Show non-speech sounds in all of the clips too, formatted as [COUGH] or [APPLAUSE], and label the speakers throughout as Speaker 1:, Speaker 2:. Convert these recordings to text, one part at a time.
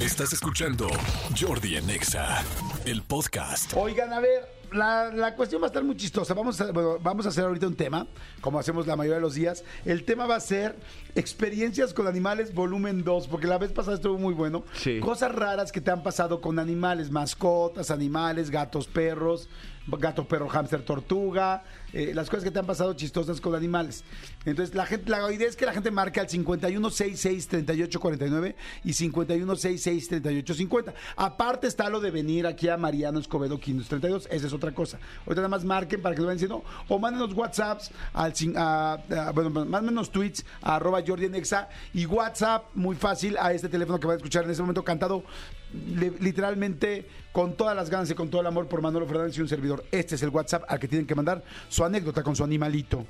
Speaker 1: Estás escuchando Jordi en Exa, el podcast.
Speaker 2: Oigan, a ver, la, la cuestión va a estar muy chistosa. Vamos a, bueno, vamos a hacer ahorita un tema, como hacemos la mayoría de los días. El tema va a ser experiencias con animales volumen 2, porque la vez pasada estuvo muy bueno.
Speaker 3: Sí.
Speaker 2: Cosas raras que te han pasado con animales, mascotas, animales, gatos, perros, gato, perro, hámster, tortuga, eh, las cosas que te han pasado chistosas con animales. Entonces, la gente, la idea es que la gente marque al 5166-3849 y 5166-3850. Aparte está lo de venir aquí a Mariano Escobedo 532, esa es otra cosa. Ahorita nada más marquen para que lo vayan diciendo, o mándenos WhatsApps al, a- a- bueno, mándenos tweets arroba Jordi en Exa y WhatsApp, muy fácil, a este teléfono que van a escuchar en este momento cantado literalmente con todas las ganas y con todo el amor por Manolo Fernández y un servidor. Este es el WhatsApp al que tienen que mandar su anécdota con su animalito.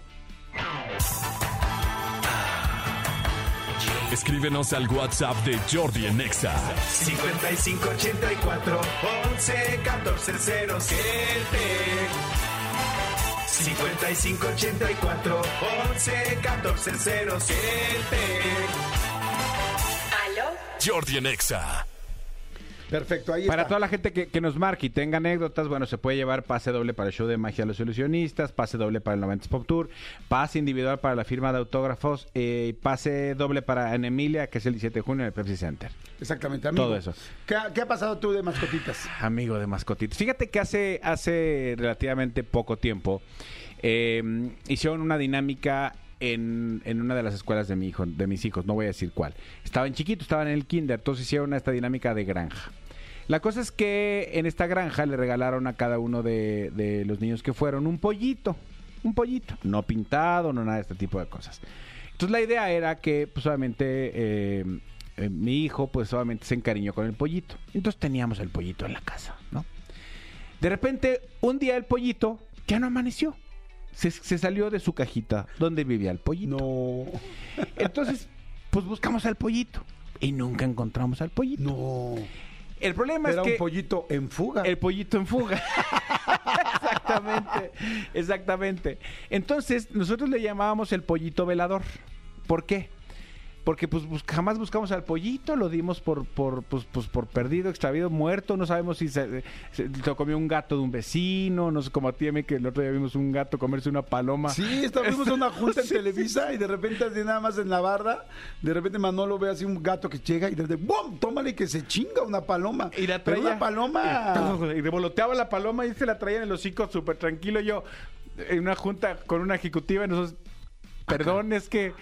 Speaker 1: Escríbenos al WhatsApp de Jordi en Exa.
Speaker 4: 5584 11 14 07 5584 11 14 07
Speaker 5: ¿Aló?
Speaker 1: Jordi en Exa.
Speaker 2: Perfecto, ahí
Speaker 3: Para
Speaker 2: está.
Speaker 3: toda la gente que, que nos marque y tenga anécdotas, bueno, se puede llevar pase doble para el show de magia de los ilusionistas, pase doble para el 90 Pop Tour, pase individual para la firma de autógrafos eh, y pase doble para en Emilia, que es el 17 de junio en el Pepsi Center.
Speaker 2: Exactamente, amigo.
Speaker 3: Todo eso.
Speaker 2: ¿Qué, ha- qué ha pasado tú de mascotitas?
Speaker 3: Amigo de mascotitas. Fíjate que hace, hace relativamente poco tiempo eh, hicieron una dinámica en, una de las escuelas de mi hijo, de mis hijos, no voy a decir cuál. Estaban chiquitos, estaban en el kinder, entonces hicieron esta dinámica de granja. La cosa es que en esta granja le regalaron a cada uno de, de los niños que fueron un pollito, un pollito, no pintado, no nada de este tipo de cosas. Entonces la idea era que, pues obviamente, eh, eh, mi hijo, pues obviamente se encariñó con el pollito. Entonces teníamos el pollito en la casa, ¿no? De repente, un día el pollito ya no amaneció. Se, se salió de su cajita donde vivía el pollito.
Speaker 2: No,
Speaker 3: Entonces, pues buscamos al pollito y nunca encontramos al pollito.
Speaker 2: no.
Speaker 3: El problema
Speaker 2: Era
Speaker 3: es que
Speaker 2: un pollito en fuga.
Speaker 3: el pollito en fuga. [LAUGHS] exactamente, exactamente. Entonces, nosotros le llamábamos el pollito velador. ¿Por qué? Porque pues jamás buscamos al pollito, lo dimos por por pues, pues, por perdido, extraviado, muerto, no sabemos si se, se- lo comió un gato de un vecino, no sé como a ti, que el otro día vimos un gato comerse una paloma.
Speaker 2: Sí, estábamos en una [LAUGHS] junta en Televisa y de repente así nada más en la barda, de repente Manolo ve así un gato que llega y de repente ¡bum! Tómale que se chinga una paloma.
Speaker 3: Y la
Speaker 2: Pero
Speaker 3: traía.
Speaker 2: una paloma. [LAUGHS]
Speaker 3: Y revoloteaba la paloma y se la traía en el hocico súper tranquilo. Yo, en una junta con una ejecutiva, y nosotros, perdón, es que.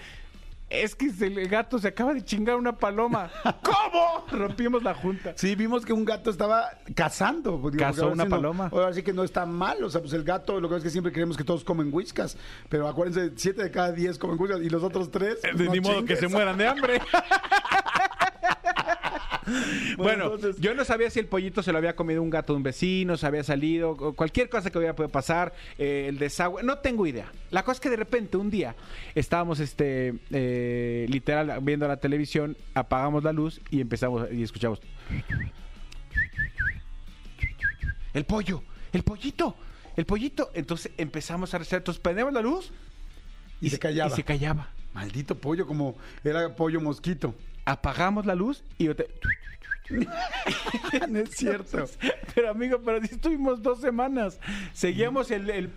Speaker 3: Es que el gato se acaba de chingar una paloma. [LAUGHS] ¿Cómo? Rompimos la junta.
Speaker 2: Sí, vimos que un gato estaba cazando. pues, digo,
Speaker 3: Cazó una
Speaker 2: sí no-
Speaker 3: paloma.
Speaker 2: ahora sí que no está mal. O sea, pues el gato, lo que es que siempre creemos que todos comen whiskas. Pero acuérdense, siete de cada diez comen whiskas y los otros tres.
Speaker 3: De
Speaker 2: no
Speaker 3: ni modo que se mueran de hambre. [LAUGHS] Bueno,
Speaker 2: entonces-
Speaker 3: yo no sabía si el pollito se lo había comido un gato de un vecino, se había salido, cualquier cosa que hubiera podido pasar, eh, el desagüe, no tengo idea. La cosa es que de repente un día estábamos, este, eh, literal, viendo la televisión, apagamos la luz y empezamos y escuchamos. El pollo, el pollito, el pollito. Entonces empezamos a rezar, entonces prendemos la luz
Speaker 2: Y se callaba.
Speaker 3: Y se callaba.
Speaker 2: Maldito pollo, como era pollo mosquito.
Speaker 3: Apagamos la luz y yo te- [LAUGHS]
Speaker 2: no es cierto.
Speaker 3: pero amigo, pero sí estuvimos dos semanas. Seguíamos el, el-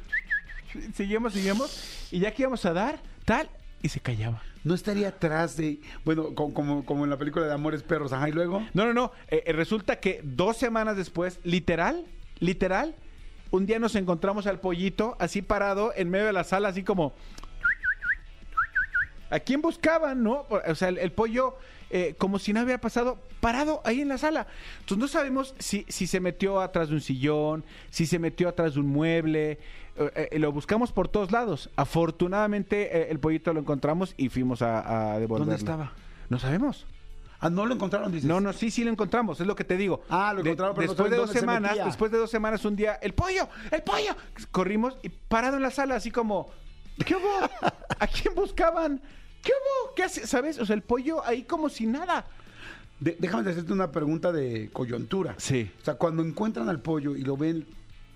Speaker 3: seguíamos, seguíamos y ya que íbamos a dar tal y se callaba.
Speaker 2: No estaría atrás de. Bueno, co- como, como en la película de Amores Perros. Ajá, y luego.
Speaker 3: No, no, no. eh, eh, resulta que dos semanas después, literal, literal, un día nos encontramos al pollito así parado en medio de la sala, así como. ¿A quién buscaban, no? O sea, el, el pollo, eh, como si no hubiera pasado, parado ahí en la sala. Entonces no sabemos si, si se metió atrás de un sillón, si se metió atrás de un mueble. eh, eh, lo buscamos por todos lados. Afortunadamente, el pollito lo encontramos y fuimos a, a devolverlo.
Speaker 2: ¿Dónde estaba?
Speaker 3: No sabemos.
Speaker 2: Ah, no lo encontraron, dices.
Speaker 3: No, no, sí, sí lo encontramos, es lo que te digo.
Speaker 2: Ah, lo encontraron, pero
Speaker 3: después de dos
Speaker 2: se
Speaker 3: semanas, después de dos semanas un día, el pollo, el pollo, corrimos y parado en la sala así como, ¿qué hubo? ¿A quién buscaban? ¿Qué hubo? ¿Qué hace? ¿Sabes? O sea, el pollo ahí como si nada.
Speaker 2: De- déjame hacerte una pregunta de coyuntura.
Speaker 3: Sí.
Speaker 2: O sea, cuando encuentran al pollo y lo ven,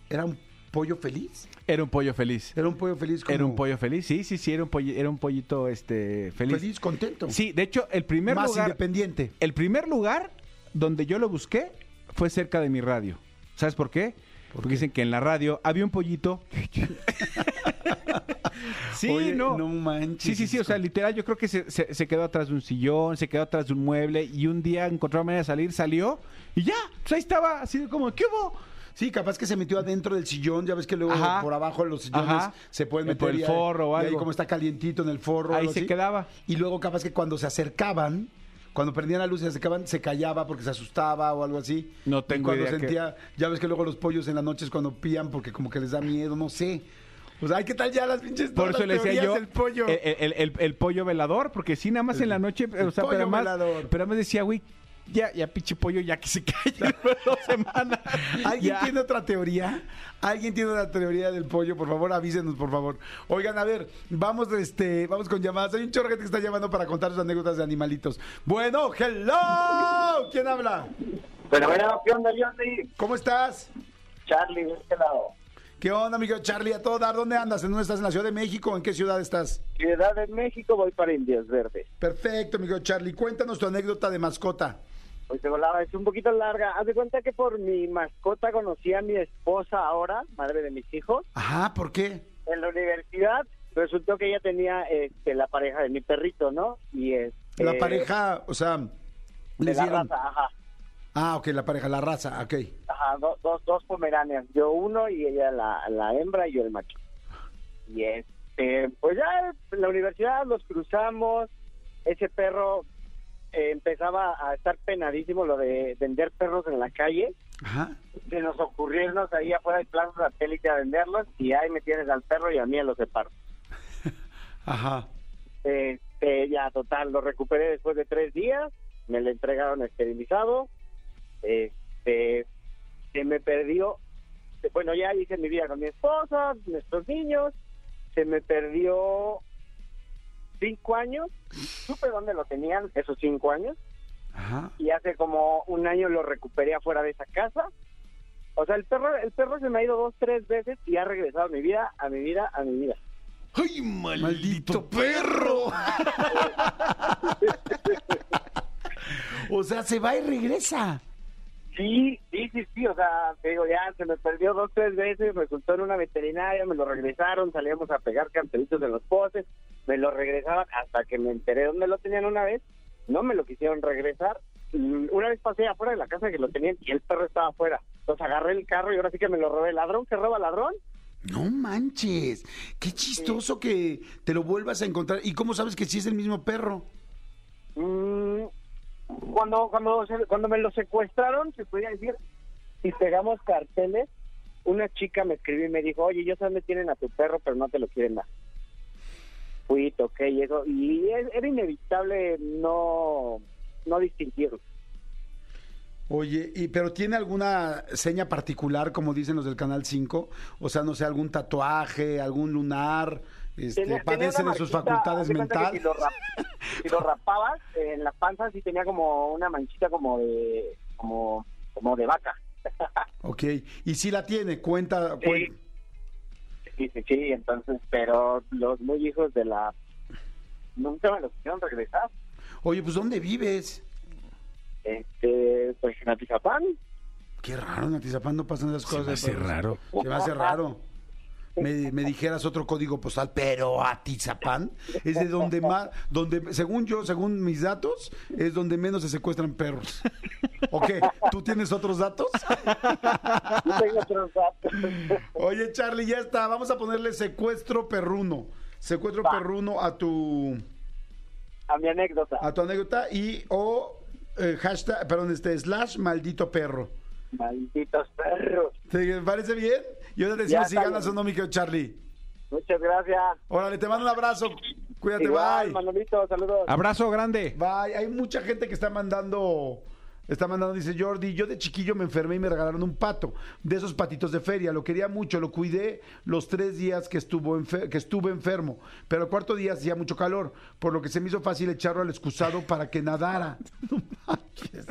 Speaker 2: ¿era un pollo feliz?
Speaker 3: Era un pollo feliz.
Speaker 2: Era un pollo feliz como...
Speaker 3: Era un pollo feliz, sí, sí, sí, era un, pollo, era un pollito este, feliz.
Speaker 2: Feliz, contento.
Speaker 3: Sí, de hecho, el primer
Speaker 2: Más
Speaker 3: lugar...
Speaker 2: independiente.
Speaker 3: El primer lugar donde yo lo busqué fue cerca de mi radio. ¿Sabes por qué? Porque dicen que en la radio había un pollito. [LAUGHS] [LAUGHS] sí,
Speaker 2: Oye,
Speaker 3: no.
Speaker 2: no manches,
Speaker 3: Sí, sí, sí. O sea, literal, yo creo que se, se- se quedó atrás de un sillón, se quedó atrás de un mueble y un día encontró la manera de salir, salió y ya. Pues ahí estaba, así como, ¿qué hubo?
Speaker 2: Sí, capaz que se metió adentro del sillón, ya ves que luego
Speaker 3: Ajá.
Speaker 2: por abajo de los sillones
Speaker 3: Ajá.
Speaker 2: se pueden
Speaker 3: Eh,
Speaker 2: meter
Speaker 3: por el
Speaker 2: y
Speaker 3: forro o
Speaker 2: y ahí
Speaker 3: algo.
Speaker 2: como está calientito en el forro.
Speaker 3: Ahí
Speaker 2: algo
Speaker 3: se
Speaker 2: así.
Speaker 3: quedaba.
Speaker 2: Y luego capaz que cuando se acercaban, cuando prendían la luz y se acercaban, se callaba porque se asustaba o algo así.
Speaker 3: No
Speaker 2: Y
Speaker 3: tengo
Speaker 2: cuando
Speaker 3: idea que-
Speaker 2: sentía, ya ves que luego los pollos en las noches cuando pían porque como que les da miedo, no sé. Pues ay, ¿qué tal ya las pinches
Speaker 3: Por eso le decía yo
Speaker 2: del pollo?
Speaker 3: El, el- el- el pollo velador, porque sí, nada más en la noche, o sea,
Speaker 2: pollo
Speaker 3: pero además,
Speaker 2: velador.
Speaker 3: pero además decía, güey, ya, ya pinche pollo, ya que se calle dos [LAUGHS] semanas.
Speaker 2: ¿Alguien
Speaker 3: Ya.
Speaker 2: tiene otra teoría? ¿Alguien tiene otra teoría del pollo? Por favor, avísenos, por favor. Oigan, a ver, vamos, este, vamos con llamadas. Hay un chorro de gente que está llamando para contar sus anécdotas de animalitos. Bueno, hello. ¿Quién habla?
Speaker 5: Pero bueno, ¿qué onda, Jordi?
Speaker 2: ¿Cómo estás?
Speaker 5: Charlie, de este lado.
Speaker 2: ¿Qué onda, amigo Charlie? A todo dar, ¿dónde andas? ¿En dónde estás? ¿En la Ciudad de México? ¿En qué ciudad estás?
Speaker 5: Ciudad de México, voy para Indias Verdes.
Speaker 2: Perfecto, amigo Charlie. Cuéntanos tu anécdota de mascota.
Speaker 5: Hoy te volaba, es un poquito larga. Haz de cuenta que por mi mascota conocí a mi esposa ahora, madre de mis hijos.
Speaker 2: Ajá, ¿por qué?
Speaker 5: En la universidad resultó que ella tenía este, la pareja de mi perrito, ¿no? Y este,
Speaker 2: La pareja, o sea,
Speaker 5: de
Speaker 2: les
Speaker 5: la
Speaker 2: dieron...
Speaker 5: raza, ajá.
Speaker 2: Ah, ok, la pareja, la raza, ok.
Speaker 5: Ajá, do- dos, dos pomeranias. Yo uno y ella la, la hembra y yo el macho. Y este, pues ya en la universidad los cruzamos. Ese perro eh, empezaba a estar penadísimo lo de vender perros en la calle.
Speaker 2: Ajá.
Speaker 5: Se nos ocurrió irnos ahí afuera del plazo satélite a venderlos y ahí me tienes al perro y a mí a los separo. [LAUGHS]
Speaker 2: Ajá.
Speaker 5: Este, ya total, lo recuperé después de tres días, me lo entregaron esterilizado, este, se me perdió, bueno, ya hice mi vida con mi esposa, nuestros niños, se me perdió cinco años, supe dónde lo tenían esos cinco años,
Speaker 2: Ajá.
Speaker 5: y hace como un año lo recuperé afuera de esa casa. O sea, el perro, el perro se me ha ido dos, tres veces y ha regresado a mi vida, a mi vida, a mi vida.
Speaker 3: ¡Ay,
Speaker 2: ¡Maldito perro! [LAUGHS] o sea, se va y regresa.
Speaker 5: Sí, sí, sí, sí, o sea, te digo, ya se me perdió dos, tres veces, resultó en una veterinaria, me lo regresaron, salíamos a pegar cartelitos en los postes, me lo regresaban hasta que me enteré dónde lo tenían una vez, no me lo quisieron regresar. Mm, Una vez pasé afuera de la casa que lo tenían y el perro estaba afuera. Entonces agarré el carro y ahora sí que me lo robé. ¿Ladrón que roba ladrón?
Speaker 2: No manches. Qué chistoso que te lo vuelvas a encontrar. ¿Y cómo sabes que sí es el mismo perro?
Speaker 5: Mm, cuando, cuando, cuando me lo secuestraron, se podía decir, y pegamos carteles, una chica me escribió y me dijo, oye, yo sé dónde tienen a tu perro, pero no te lo quieren dar. Fui, toqué y eso, y era inevitable no, no distinguirlo.
Speaker 2: Oye, y, pero ¿tiene alguna seña particular, como dicen los del Canal 5? O sea, no sé, algún tatuaje, algún lunar, este,
Speaker 5: Tenía- tenía
Speaker 2: padece
Speaker 5: una
Speaker 2: de sus facultades mentales.
Speaker 5: Si lo, rap- si lo rapabas, en la panza sí tenía como una manchita como de, como, como de vaca. [LAUGHS]
Speaker 2: Ok, y si la tiene, cuenta,
Speaker 5: Sí.
Speaker 2: cuen-
Speaker 5: Sí, sí, sí, entonces, pero los muy hijos de la... Nunca me los quisieron regresar.
Speaker 2: Oye, pues ¿dónde vives?
Speaker 5: Este, pues en Atizapán.
Speaker 2: Qué raro, en Atizapán no pasan
Speaker 3: Se
Speaker 2: cosas.
Speaker 3: me hace
Speaker 2: pero-
Speaker 3: raro.
Speaker 2: Se me hace raro. Me, me dijeras otro código postal, pero Atizapán es de donde más, donde, según yo, según mis datos, es donde menos se secuestran perros. ¿O qué? ¿Tú tienes otros datos?
Speaker 5: No tengo otros datos.
Speaker 2: Oye, Charlie, ya está. Vamos a ponerle secuestro perruno. Secuestro
Speaker 5: Va.
Speaker 2: perruno a tu
Speaker 5: A mi anécdota.
Speaker 2: a tu anécdota y o eh, hashtag, perdón, este slash maldito perro.
Speaker 5: Malditos perros.
Speaker 2: ¿Te parece bien? Y ahora
Speaker 5: Ya
Speaker 2: decimos si ganas o no, mi querido Charlie.
Speaker 5: Muchas gracias.
Speaker 2: Órale, te mando un abrazo. Cuídate,
Speaker 5: Igual,
Speaker 2: bye.
Speaker 5: Manolito, saludos.
Speaker 3: Abrazo grande.
Speaker 2: Bye. Hay mucha gente que está mandando. Está mandando, dice Jordi, yo de chiquillo me enfermé y me regalaron un pato, de esos patitos de feria, lo quería mucho, lo cuidé los tres días que, estuvo enfer- que estuve enfermo, pero el cuarto día hacía mucho calor, por lo que se me hizo fácil echarlo al excusado para que nadara. [LAUGHS] No manches,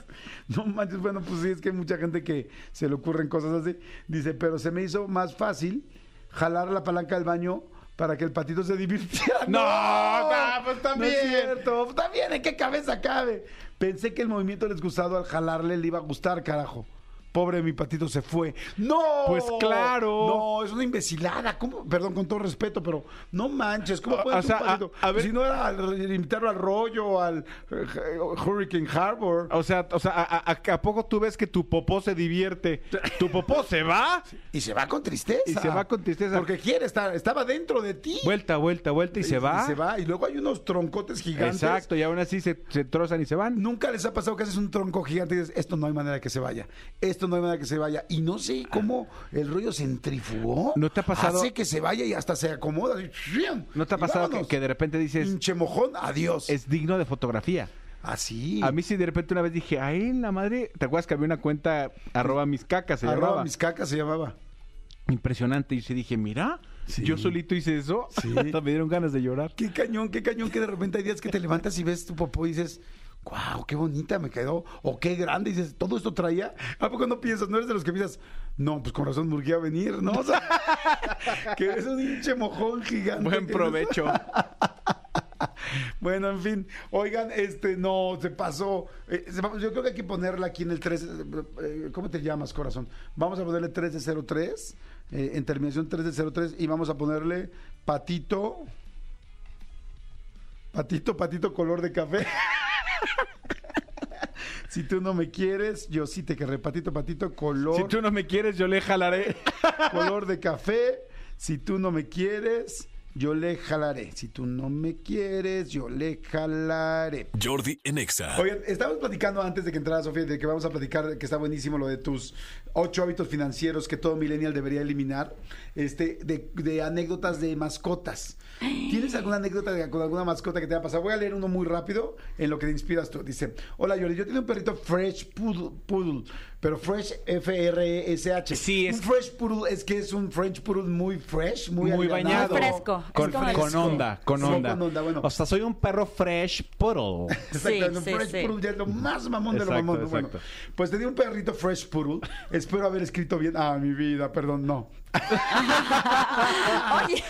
Speaker 2: no manches, bueno, pues sí, es que hay mucha gente que se le ocurren cosas así. Dice, pero se me hizo más fácil jalar la palanca del baño para que el patito se divirtiera.
Speaker 3: No, [LAUGHS] no, pues
Speaker 2: No
Speaker 3: también.
Speaker 2: es cierto. También, ¿en qué cabeza cabe? Pensé que el movimiento del excusado al jalarle le iba a gustar, carajo. Pobre mi patito se fue. ¡No!
Speaker 3: Pues claro.
Speaker 2: No, es una imbecilada. ¿Cómo? Perdón, con todo respeto, pero no manches. ¿Cómo puede
Speaker 3: o sea,
Speaker 2: patito?
Speaker 3: a- a ver-
Speaker 2: Si no era al- invitarlo al rollo, al eh, Hurricane Harbor.
Speaker 3: O sea, o sea ¿a, a- a poco tú ves que tu popó se divierte? [LAUGHS] ¿Tu popó se va?
Speaker 2: Y se va con tristeza.
Speaker 3: Y se va con tristeza.
Speaker 2: Porque quiere estar, estaba dentro de ti.
Speaker 3: Vuelta, vuelta, vuelta y se va.
Speaker 2: Y se va. Y luego hay unos troncotes gigantes.
Speaker 3: Exacto, y aún así se, se trozan y se van.
Speaker 2: Nunca les ha pasado que haces un tronco gigante y dices, esto no hay manera que se vaya. Esto no hay manera que se vaya. Y no sé cómo el rollo centrifugó.
Speaker 3: ¿No te ha pasado-
Speaker 2: Hace que se vaya y hasta se acomoda.
Speaker 3: ¿No te ha
Speaker 2: Y
Speaker 3: pasado que,
Speaker 2: vámonos.
Speaker 3: que de repente dices,
Speaker 2: Pinche mojón, adiós.
Speaker 3: es digno de fotografía?
Speaker 2: Así.
Speaker 3: A mí sí de repente una vez dije, ay, la madre, ¿te acuerdas que había una cuenta arroba mis cacas se
Speaker 2: Arroba
Speaker 3: llamaba?
Speaker 2: mis cacas se llamaba.
Speaker 3: Impresionante. Y sí dije, mira,
Speaker 2: Sí.
Speaker 3: yo solito hice eso.
Speaker 2: Sí. [LAUGHS]
Speaker 3: Hasta me dieron ganas de llorar.
Speaker 2: Qué cañón, qué cañón que de repente hay días que te levantas y ves tu popó y dices, wow, qué bonita me quedó, o qué grande, y dices, todo esto traía. ¿A poco no piensas? No eres de los que piensas, no, pues con razón murgué a venir, ¿no? [LAUGHS] O sea, que es un hinche mojón gigante.
Speaker 3: Buen provecho. [LAUGHS]
Speaker 2: Bueno, en fin, oigan, este, no, se pasó. Eh, yo creo que hay que ponerla aquí en el 3. eh, ¿Cómo te llamas, corazón? Vamos a ponerle 3 de 03, eh, en terminación 3 de 03, y vamos a ponerle patito. Patito, patito, color de café. [LAUGHS] si tú no me quieres, yo sí te querré. Patito, patito, color,
Speaker 3: Si tú no me quieres, yo le jalaré.
Speaker 2: color de café. Si tú no me quieres, yo le jalaré. Si tú no me quieres, yo le jalaré.
Speaker 1: Jordi en Exa.
Speaker 2: Oigan, estábamos platicando antes de que entrara Sofía, de que vamos a platicar, que está buenísimo lo de tus ocho hábitos financieros que todo millennial debería eliminar, este, de, de anécdotas de mascotas. ¿Tienes alguna anécdota de, con alguna mascota que te haya pasado? Voy a leer uno muy rápido en lo que te inspiras tú. Dice, hola Yori, yo tengo un perrito Fresh Poodle, poodle pero Fresh F-R-E-S-H.
Speaker 3: Sí, es-
Speaker 2: Un Fresh Poodle es que es un French Poodle muy fresh, muy,
Speaker 3: Muy bañado.
Speaker 6: Muy fresco.
Speaker 3: Con, con onda, con
Speaker 2: Sí,
Speaker 3: onda.
Speaker 2: con onda, bueno.
Speaker 3: O sea, soy un perro fresh poodle. [LAUGHS]
Speaker 2: Exacto, un
Speaker 6: Sí, sí,
Speaker 2: Fresh
Speaker 6: sí.
Speaker 2: Poodle ya es lo más mamón de lo
Speaker 3: Exacto,
Speaker 2: mamón. Bueno, pues te di un perrito Fresh Poodle. Espero haber escrito bien. Ah, mi vida, perdón, no. [LAUGHS]
Speaker 6: Oye,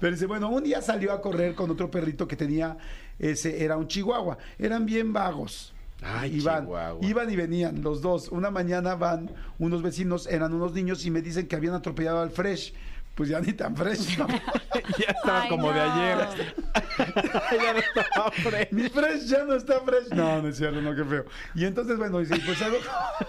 Speaker 2: Pero dice, bueno, un día salió a correr con otro perrito que tenía, ese era un chihuahua. Eran bien vagos.
Speaker 3: Ay,
Speaker 2: iban,
Speaker 3: chihuahua.
Speaker 2: iban y venían los dos. Una mañana van unos vecinos, eran unos niños y me dicen que habían atropellado al Fresh. Pues ya ni tan fresh, ¿no? [LAUGHS]
Speaker 3: ya estaba
Speaker 6: Ay,
Speaker 3: como de ayer. [LAUGHS] ya no estaba fresh.
Speaker 2: Mi fresh ya no está fresh. No, no es cierto, no, qué feo. Y entonces, bueno, dice, y pues salgo,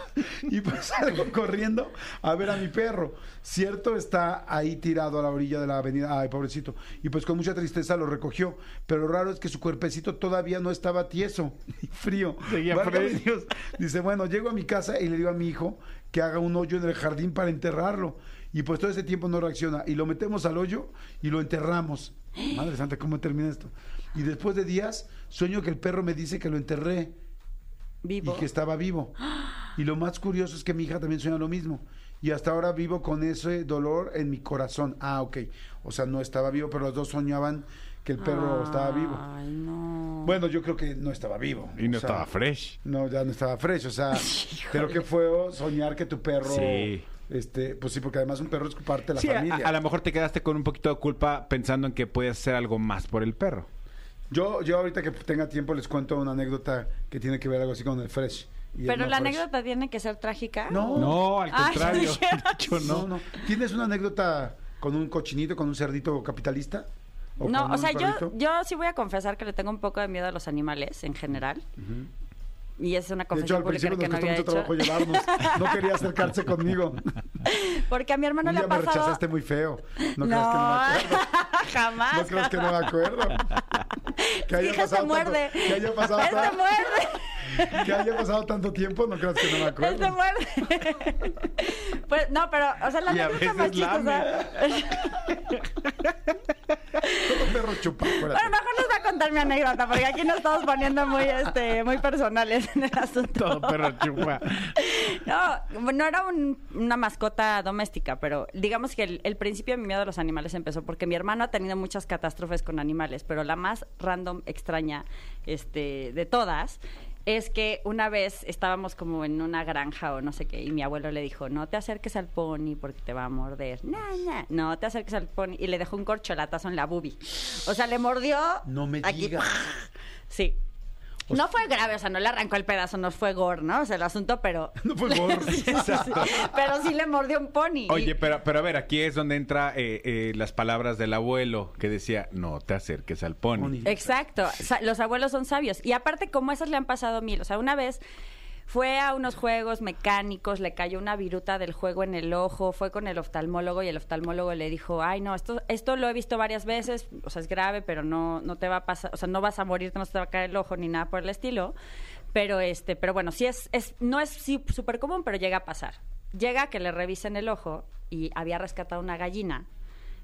Speaker 2: [LAUGHS] y pues salgo corriendo a ver a mi perro. Cierto, está ahí tirado a la orilla de la avenida. Ay, pobrecito. Y pues con mucha tristeza lo recogió. Pero lo raro es que su cuerpecito todavía no estaba tieso y frío.
Speaker 3: Seguía.
Speaker 2: Dice, bueno, llego a mi casa y le digo a mi hijo que haga un hoyo en el jardín para enterrarlo. Y pues todo ese tiempo no reacciona. Y lo metemos al hoyo y lo enterramos. Madre santa, ¿cómo termina esto? Y después de días, sueño que el perro me dice que lo enterré
Speaker 6: vivo.
Speaker 2: y que estaba vivo. Y lo más curioso es que mi hija también sueña lo mismo. Y hasta ahora vivo con ese dolor en mi corazón. Ah, ok. O sea, no estaba vivo, pero los dos soñaban que el perro estaba vivo.
Speaker 6: Ay, no.
Speaker 2: Bueno, yo creo que no estaba vivo.
Speaker 3: Y no
Speaker 2: O sea,
Speaker 3: estaba fresh.
Speaker 2: No, ya no estaba fresh. O sea, [LAUGHS] pero qué fue soñar que tu perro.
Speaker 3: Sí.
Speaker 2: Este, pues sí, porque además un perro es parte de la
Speaker 3: Sí,
Speaker 2: familia.
Speaker 3: a lo mejor te quedaste con un poquito de culpa pensando en que puedes hacer algo más por el perro.
Speaker 2: Yo, yo ahorita que tenga tiempo les cuento una anécdota que tiene que ver algo así con el fresh. y el
Speaker 6: Pero
Speaker 2: no
Speaker 6: la
Speaker 2: fresh.
Speaker 6: anécdota tiene que ser trágica.
Speaker 2: No.
Speaker 3: No, al
Speaker 6: Ay,
Speaker 3: contrario. [LAUGHS]
Speaker 2: No, no. ¿Tienes una anécdota con un cochinito, con un cerdito capitalista? ¿O
Speaker 6: No, o sea, yo,
Speaker 2: perrito?
Speaker 6: yo sí voy a confesar que le tengo un poco de miedo a los animales en general. Y es una
Speaker 2: De hecho,
Speaker 6: confesión
Speaker 2: al
Speaker 6: pública
Speaker 2: principio
Speaker 6: que
Speaker 2: nos
Speaker 6: no
Speaker 2: costó
Speaker 6: había
Speaker 2: mucho
Speaker 6: hecho.
Speaker 2: trabajo llevarnos. No [LAUGHS] quería acercarse conmigo.
Speaker 6: Porque a mi hermano
Speaker 2: Un
Speaker 6: le
Speaker 2: día
Speaker 6: ha
Speaker 2: me
Speaker 6: pasado...
Speaker 2: rechazaste muy feo. No, creas que no me acuerdo. [LAUGHS]
Speaker 6: jamás.
Speaker 2: No creas que no me acuerdo. [LAUGHS] Que haya
Speaker 6: Hija se
Speaker 2: pasado
Speaker 6: muerde.
Speaker 2: tanto- que haya pasado
Speaker 6: Él se muerde. [LAUGHS]
Speaker 2: que haya pasado tanto tiempo, no creas que no me
Speaker 6: Él
Speaker 2: acuerdo.
Speaker 6: se muerde. [LAUGHS] pues no, pero, o sea, la anécdota más chistosa.
Speaker 2: Todo perro chupa.
Speaker 6: Bueno, mejor les voy a contar mi anécdota, porque aquí nos estamos poniendo muy, este, muy personales en el asunto.
Speaker 3: Todo perro chupa.
Speaker 6: No, no era un- una mascota doméstica, pero digamos que el, el principio de mi miedo a los animales empezó porque mi hermano ha tenido muchas catástrofes con animales, pero la más random, extraña este, de todas es que una vez estábamos como en una granja o no sé qué, y mi abuelo le dijo, no te acerques al pony porque te va a morder. No, no, no te acerques al pony. Y le dejó un corcholatazo en la bubi. O sea, le mordió.
Speaker 2: No me
Speaker 6: aquí.
Speaker 2: digas.
Speaker 6: Sí. No fue grave, o sea, no le arrancó el pedazo, no fue gore, ¿no? O sea, el asunto, pero... [LAUGHS]
Speaker 2: No fue gore. [LAUGHS]
Speaker 6: Sí. Pero sí le mordió un pony.
Speaker 3: Oye, pero, pero a ver, aquí es donde entra eh, eh, las palabras del abuelo que decía, no te acerques al pony.
Speaker 6: Exacto, los abuelos son sabios. Y aparte, como esas le han pasado mil. O sea, una vez fue a unos juegos mecánicos, le cayó una viruta del juego en el ojo, fue con el oftalmólogo y el oftalmólogo le dijo, ay, no, esto, esto lo he visto varias veces, o sea, es grave, pero no, no te va a pasar, o sea, no vas a morirte, no te va a caer el ojo ni nada por el estilo. Pero este, pero bueno, sí es, es no es sí, súper común, pero llega a pasar. Llega que le revisen el ojo y había rescatado una gallina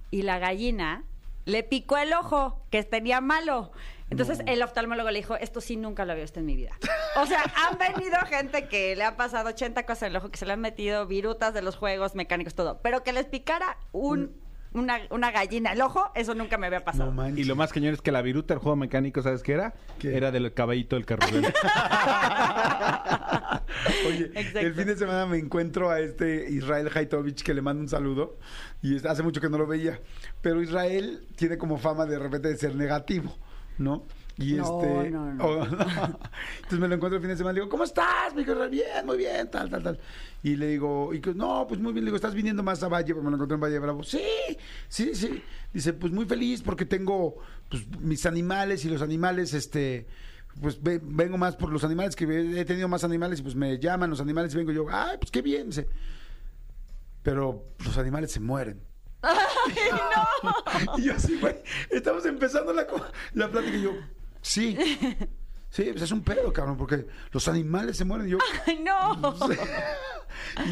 Speaker 6: y la gallina le picó el ojo, que tenía malo. Entonces el oftalmólogo le dijo, esto sí nunca lo había visto en mi vida. O sea, han venido gente que le ha pasado 80 cosas en el ojo, que se le han metido virutas de los juegos mecánicos, todo. Pero que les picara un, una, una gallina el ojo, eso nunca me había pasado.
Speaker 2: No.
Speaker 3: Y lo más cañón es que la viruta, el juego mecánico, ¿sabes qué era?
Speaker 2: ¿Qué?
Speaker 3: Era del caballito del carrusel. [LAUGHS]
Speaker 2: Oye,
Speaker 6: Exacto.
Speaker 2: el fin de semana me encuentro a este Israel Haitovich que le mando un saludo y hace mucho que no lo veía, pero Israel tiene como fama de repente de ser negativo, ¿no? Y
Speaker 6: No,
Speaker 2: este,
Speaker 6: no, no.
Speaker 2: oh, [LAUGHS] entonces me lo encuentro el fin de semana, le digo, ¿cómo estás? Me dijo, "Israel, bien, muy bien, tal, tal, tal. Y le digo, y que, no, pues muy bien, le digo, ¿estás viniendo más a Valle? Porque me lo encontré en Valle Bravo. Sí, sí, sí. Dice, pues muy feliz porque tengo pues, mis animales y los animales, este, pues ve- vengo más por los animales, que he tenido más animales y pues me llaman los animales y vengo yo, ay, pues qué bien. Dice, pero los animales se mueren. [LAUGHS] y yo así, güey, estamos empezando la, la plática y yo, sí, [LAUGHS] sí, pues es un pedo, cabrón, porque los animales se mueren. Y yo,
Speaker 6: ¡Ay, no!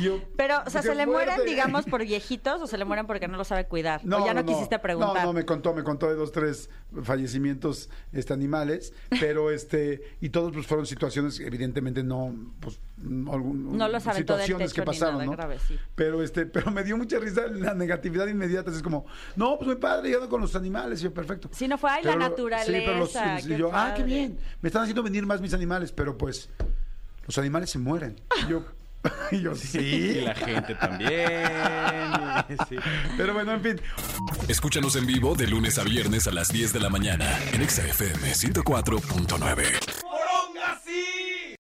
Speaker 2: Yo,
Speaker 6: Pero, o sea, ¿se le mueren, digamos, por viejitos o se le mueren porque no lo sabe cuidar? o ya no, quisiste preguntar.
Speaker 2: No, no, me contó, me contó de dos, tres fallecimientos este, animales, pero este, y todos pues fueron situaciones, evidentemente no, pues, no, algún-
Speaker 6: No aventó del
Speaker 2: situaciones que pasaron, ¿no?
Speaker 6: grave, sí.
Speaker 2: Pero este, pero me dio mucha risa la negatividad inmediata, es como, no, pues mi padre yo ando con los animales, y yo, perfecto.
Speaker 6: Sí, no fue, ay, la
Speaker 2: lo- Sí, pero los,
Speaker 6: naturaleza,
Speaker 2: y yo, ah, qué
Speaker 6: padre".
Speaker 2: bien, me están haciendo venir más mis animales, pero pues, los animales se mueren. Y yo, [LAUGHS] y yo, sí.
Speaker 3: y la gente también. [LAUGHS] sí.
Speaker 2: Pero bueno, en fin,
Speaker 1: Escúchanos en vivo de lunes a viernes a las 10 de la mañana en Exa FM 104.9.